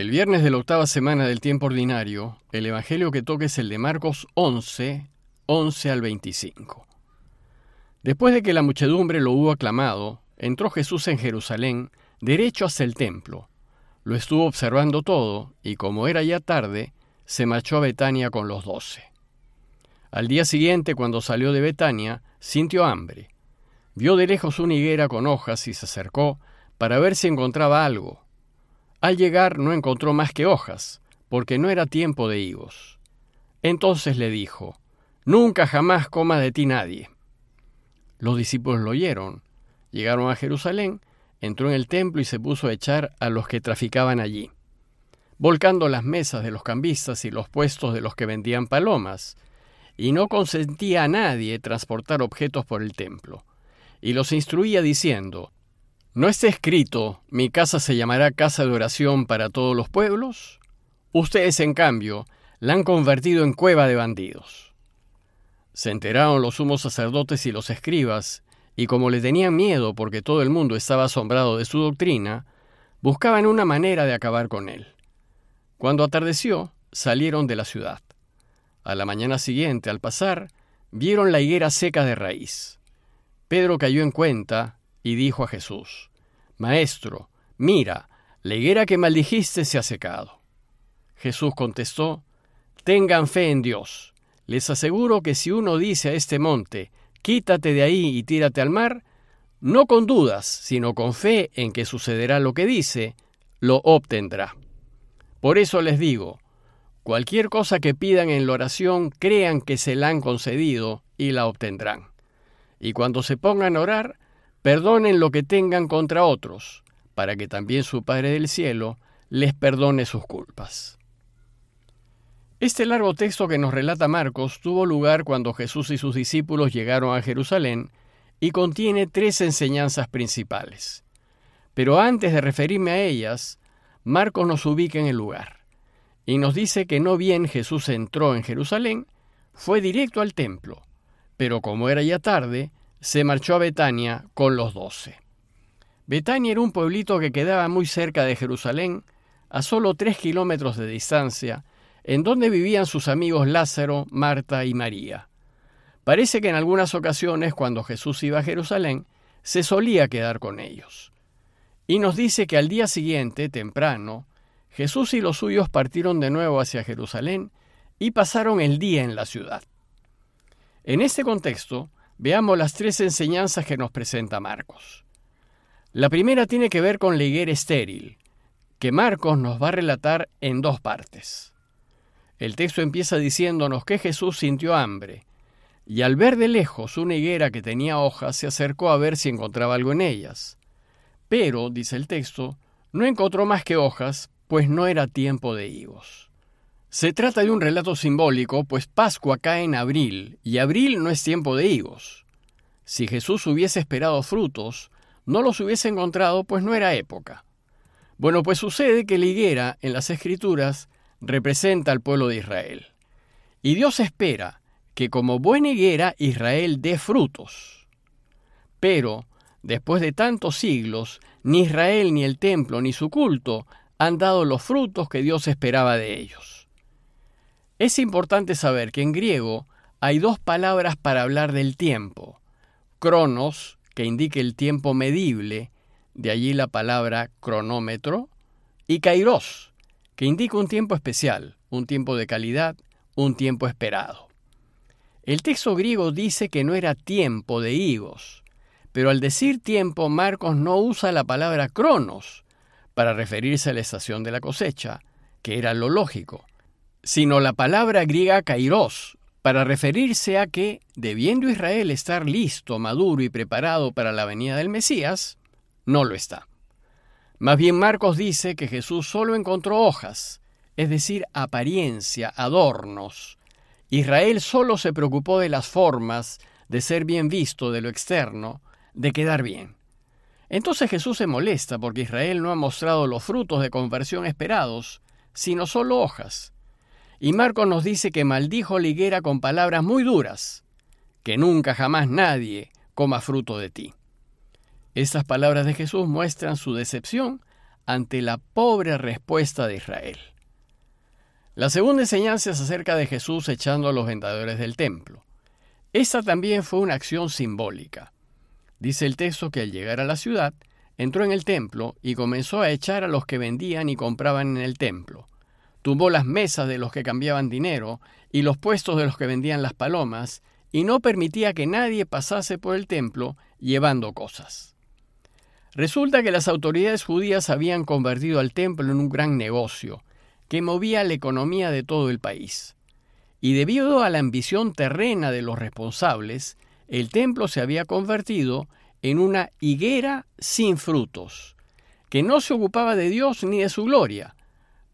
El viernes de la octava semana del tiempo ordinario, el Evangelio que toca es el de Marcos 11, 11 al 25. Después de que la muchedumbre lo hubo aclamado, entró Jesús en Jerusalén, derecho hacia el templo. Lo estuvo observando todo, y como era ya tarde, se marchó a Betania con los doce. Al día siguiente, cuando salió de Betania, sintió hambre. Vio de lejos una higuera con hojas y se acercó para ver si encontraba algo. Al llegar no encontró más que hojas, porque no era tiempo de higos. Entonces le dijo, Nunca jamás coma de ti nadie. Los discípulos lo oyeron, llegaron a Jerusalén, entró en el templo y se puso a echar a los que traficaban allí, volcando las mesas de los cambistas y los puestos de los que vendían palomas, y no consentía a nadie transportar objetos por el templo, y los instruía diciendo, ¿No está escrito, mi casa se llamará casa de oración para todos los pueblos? Ustedes, en cambio, la han convertido en cueva de bandidos. Se enteraron los sumos sacerdotes y los escribas, y como le tenían miedo porque todo el mundo estaba asombrado de su doctrina, buscaban una manera de acabar con él. Cuando atardeció, salieron de la ciudad. A la mañana siguiente, al pasar, vieron la higuera seca de raíz. Pedro cayó en cuenta y dijo a Jesús, Maestro, mira, la higuera que maldijiste se ha secado. Jesús contestó, Tengan fe en Dios. Les aseguro que si uno dice a este monte, quítate de ahí y tírate al mar, no con dudas, sino con fe en que sucederá lo que dice, lo obtendrá. Por eso les digo, cualquier cosa que pidan en la oración, crean que se la han concedido y la obtendrán. Y cuando se pongan a orar, Perdonen lo que tengan contra otros, para que también su Padre del Cielo les perdone sus culpas. Este largo texto que nos relata Marcos tuvo lugar cuando Jesús y sus discípulos llegaron a Jerusalén y contiene tres enseñanzas principales. Pero antes de referirme a ellas, Marcos nos ubica en el lugar y nos dice que no bien Jesús entró en Jerusalén, fue directo al templo, pero como era ya tarde, se marchó a Betania con los doce. Betania era un pueblito que quedaba muy cerca de Jerusalén, a solo tres kilómetros de distancia, en donde vivían sus amigos Lázaro, Marta y María. Parece que en algunas ocasiones, cuando Jesús iba a Jerusalén, se solía quedar con ellos. Y nos dice que al día siguiente, temprano, Jesús y los suyos partieron de nuevo hacia Jerusalén y pasaron el día en la ciudad. En este contexto, Veamos las tres enseñanzas que nos presenta Marcos. La primera tiene que ver con la higuera estéril, que Marcos nos va a relatar en dos partes. El texto empieza diciéndonos que Jesús sintió hambre, y al ver de lejos una higuera que tenía hojas, se acercó a ver si encontraba algo en ellas. Pero, dice el texto, no encontró más que hojas, pues no era tiempo de higos. Se trata de un relato simbólico, pues Pascua cae en abril, y abril no es tiempo de higos. Si Jesús hubiese esperado frutos, no los hubiese encontrado, pues no era época. Bueno, pues sucede que la higuera en las Escrituras representa al pueblo de Israel. Y Dios espera que como buena higuera Israel dé frutos. Pero, después de tantos siglos, ni Israel, ni el templo, ni su culto han dado los frutos que Dios esperaba de ellos. Es importante saber que en griego hay dos palabras para hablar del tiempo. Cronos, que indica el tiempo medible, de allí la palabra cronómetro, y kairos, que indica un tiempo especial, un tiempo de calidad, un tiempo esperado. El texto griego dice que no era tiempo de higos, pero al decir tiempo Marcos no usa la palabra cronos para referirse a la estación de la cosecha, que era lo lógico, sino la palabra griega kairos, para referirse a que, debiendo Israel estar listo, maduro y preparado para la venida del Mesías, no lo está. Más bien Marcos dice que Jesús solo encontró hojas, es decir, apariencia, adornos. Israel solo se preocupó de las formas, de ser bien visto, de lo externo, de quedar bien. Entonces Jesús se molesta porque Israel no ha mostrado los frutos de conversión esperados, sino solo hojas. Y Marcos nos dice que maldijo la higuera con palabras muy duras, que nunca jamás nadie coma fruto de ti. Estas palabras de Jesús muestran su decepción ante la pobre respuesta de Israel. La segunda enseñanza es acerca de Jesús echando a los vendedores del templo. Esta también fue una acción simbólica. Dice el texto que al llegar a la ciudad, entró en el templo y comenzó a echar a los que vendían y compraban en el templo. Tumbó las mesas de los que cambiaban dinero y los puestos de los que vendían las palomas, y no permitía que nadie pasase por el templo llevando cosas. Resulta que las autoridades judías habían convertido al templo en un gran negocio, que movía la economía de todo el país. Y debido a la ambición terrena de los responsables, el templo se había convertido en una higuera sin frutos, que no se ocupaba de Dios ni de su gloria,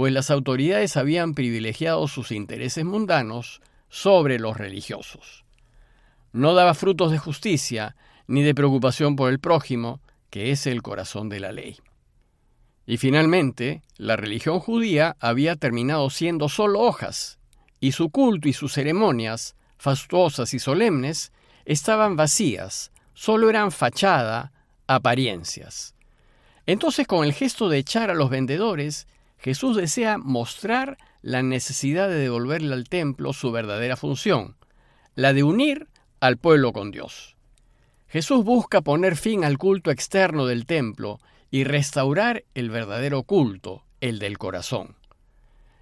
pues las autoridades habían privilegiado sus intereses mundanos sobre los religiosos. No daba frutos de justicia ni de preocupación por el prójimo, que es el corazón de la ley. Y finalmente, la religión judía había terminado siendo solo hojas, y su culto y sus ceremonias, fastuosas y solemnes, estaban vacías, solo eran fachada, apariencias. Entonces, con el gesto de echar a los vendedores, Jesús desea mostrar la necesidad de devolverle al templo su verdadera función, la de unir al pueblo con Dios. Jesús busca poner fin al culto externo del templo y restaurar el verdadero culto, el del corazón.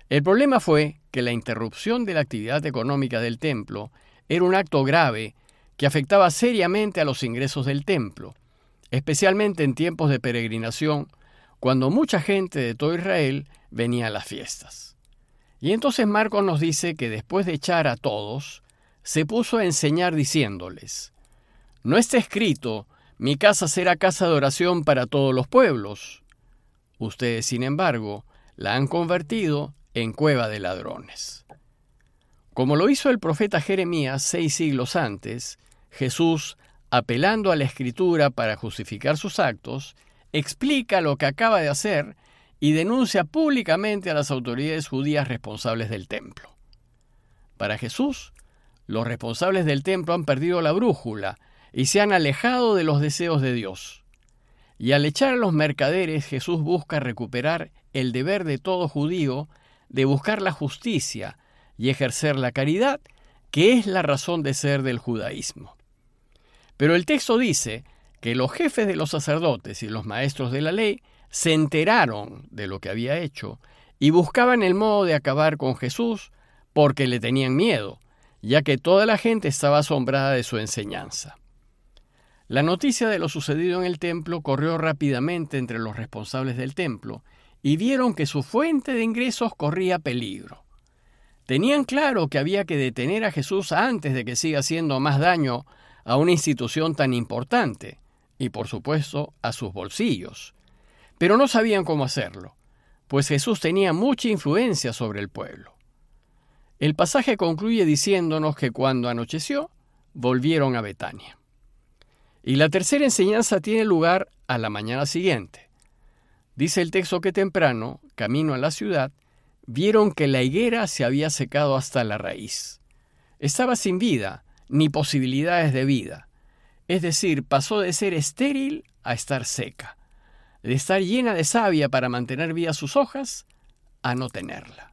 El problema fue que la interrupción de la actividad económica del templo era un acto grave que afectaba seriamente a los ingresos del templo, especialmente en tiempos de peregrinación, cuando mucha gente de todo Israel venía a las fiestas. Y entonces Marcos nos dice que después de echar a todos, se puso a enseñar diciéndoles, No está escrito, mi casa será casa de oración para todos los pueblos. Ustedes, sin embargo, la han convertido en cueva de ladrones. Como lo hizo el profeta Jeremías seis siglos antes, Jesús, apelando a la escritura para justificar sus actos, explica lo que acaba de hacer y denuncia públicamente a las autoridades judías responsables del templo. Para Jesús, los responsables del templo han perdido la brújula y se han alejado de los deseos de Dios. Y al echar a los mercaderes, Jesús busca recuperar el deber de todo judío de buscar la justicia y ejercer la caridad, que es la razón de ser del judaísmo. Pero el texto dice que los jefes de los sacerdotes y los maestros de la ley se enteraron de lo que había hecho y buscaban el modo de acabar con Jesús porque le tenían miedo, ya que toda la gente estaba asombrada de su enseñanza. La noticia de lo sucedido en el templo corrió rápidamente entre los responsables del templo y vieron que su fuente de ingresos corría peligro. Tenían claro que había que detener a Jesús antes de que siga haciendo más daño a una institución tan importante y por supuesto a sus bolsillos. Pero no sabían cómo hacerlo, pues Jesús tenía mucha influencia sobre el pueblo. El pasaje concluye diciéndonos que cuando anocheció, volvieron a Betania. Y la tercera enseñanza tiene lugar a la mañana siguiente. Dice el texto que temprano, camino a la ciudad, vieron que la higuera se había secado hasta la raíz. Estaba sin vida, ni posibilidades de vida. Es decir, pasó de ser estéril a estar seca de estar llena de savia para mantener vivas sus hojas, a no tenerla.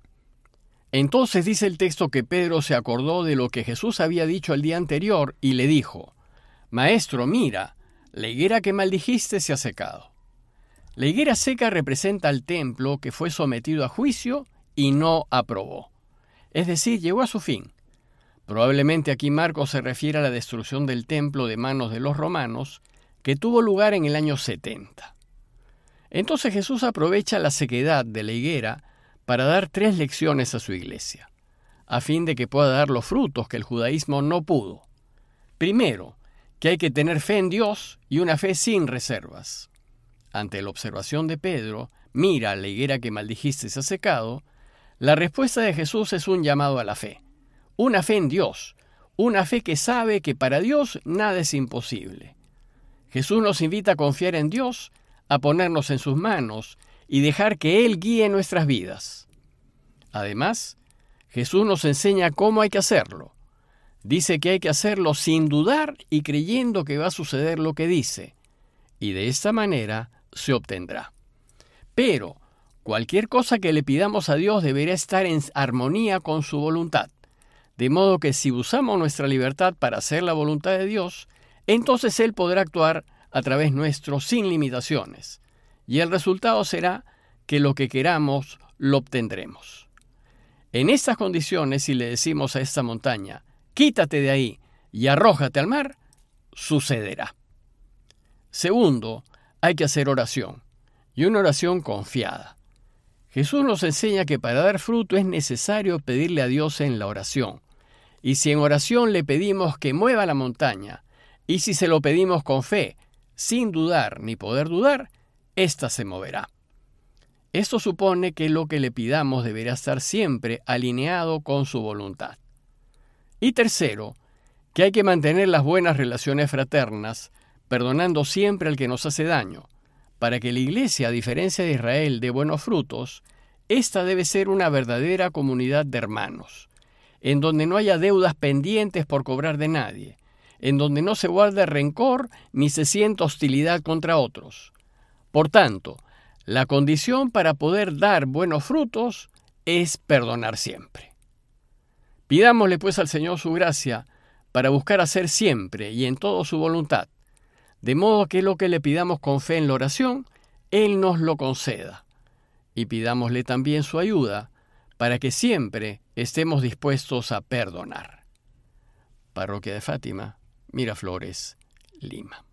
Entonces dice el texto que Pedro se acordó de lo que Jesús había dicho el día anterior y le dijo, Maestro, mira, la higuera que maldijiste se ha secado. La higuera seca representa al templo que fue sometido a juicio y no aprobó. Es decir, llegó a su fin. Probablemente aquí Marcos se refiere a la destrucción del templo de manos de los romanos, que tuvo lugar en el año 70. Entonces Jesús aprovecha la sequedad de la higuera para dar tres lecciones a su iglesia, a fin de que pueda dar los frutos que el judaísmo no pudo. Primero, que hay que tener fe en Dios y una fe sin reservas. Ante la observación de Pedro, mira, la higuera que maldijiste se ha secado, la respuesta de Jesús es un llamado a la fe, una fe en Dios, una fe que sabe que para Dios nada es imposible. Jesús nos invita a confiar en Dios a ponernos en sus manos y dejar que Él guíe nuestras vidas. Además, Jesús nos enseña cómo hay que hacerlo. Dice que hay que hacerlo sin dudar y creyendo que va a suceder lo que dice, y de esta manera se obtendrá. Pero cualquier cosa que le pidamos a Dios deberá estar en armonía con su voluntad. De modo que si usamos nuestra libertad para hacer la voluntad de Dios, entonces Él podrá actuar a través nuestro sin limitaciones. Y el resultado será que lo que queramos lo obtendremos. En estas condiciones, si le decimos a esta montaña, quítate de ahí y arrójate al mar, sucederá. Segundo, hay que hacer oración, y una oración confiada. Jesús nos enseña que para dar fruto es necesario pedirle a Dios en la oración. Y si en oración le pedimos que mueva la montaña, y si se lo pedimos con fe, sin dudar ni poder dudar, ésta se moverá. Esto supone que lo que le pidamos deberá estar siempre alineado con su voluntad. Y tercero, que hay que mantener las buenas relaciones fraternas, perdonando siempre al que nos hace daño, para que la Iglesia, a diferencia de Israel, dé buenos frutos, esta debe ser una verdadera comunidad de hermanos, en donde no haya deudas pendientes por cobrar de nadie, en donde no se guarde rencor ni se sienta hostilidad contra otros. Por tanto, la condición para poder dar buenos frutos es perdonar siempre. Pidámosle pues al Señor su gracia para buscar hacer siempre y en todo su voluntad, de modo que lo que le pidamos con fe en la oración, Él nos lo conceda. Y pidámosle también su ayuda para que siempre estemos dispuestos a perdonar. Parroquia de Fátima, Miraflores, Lima.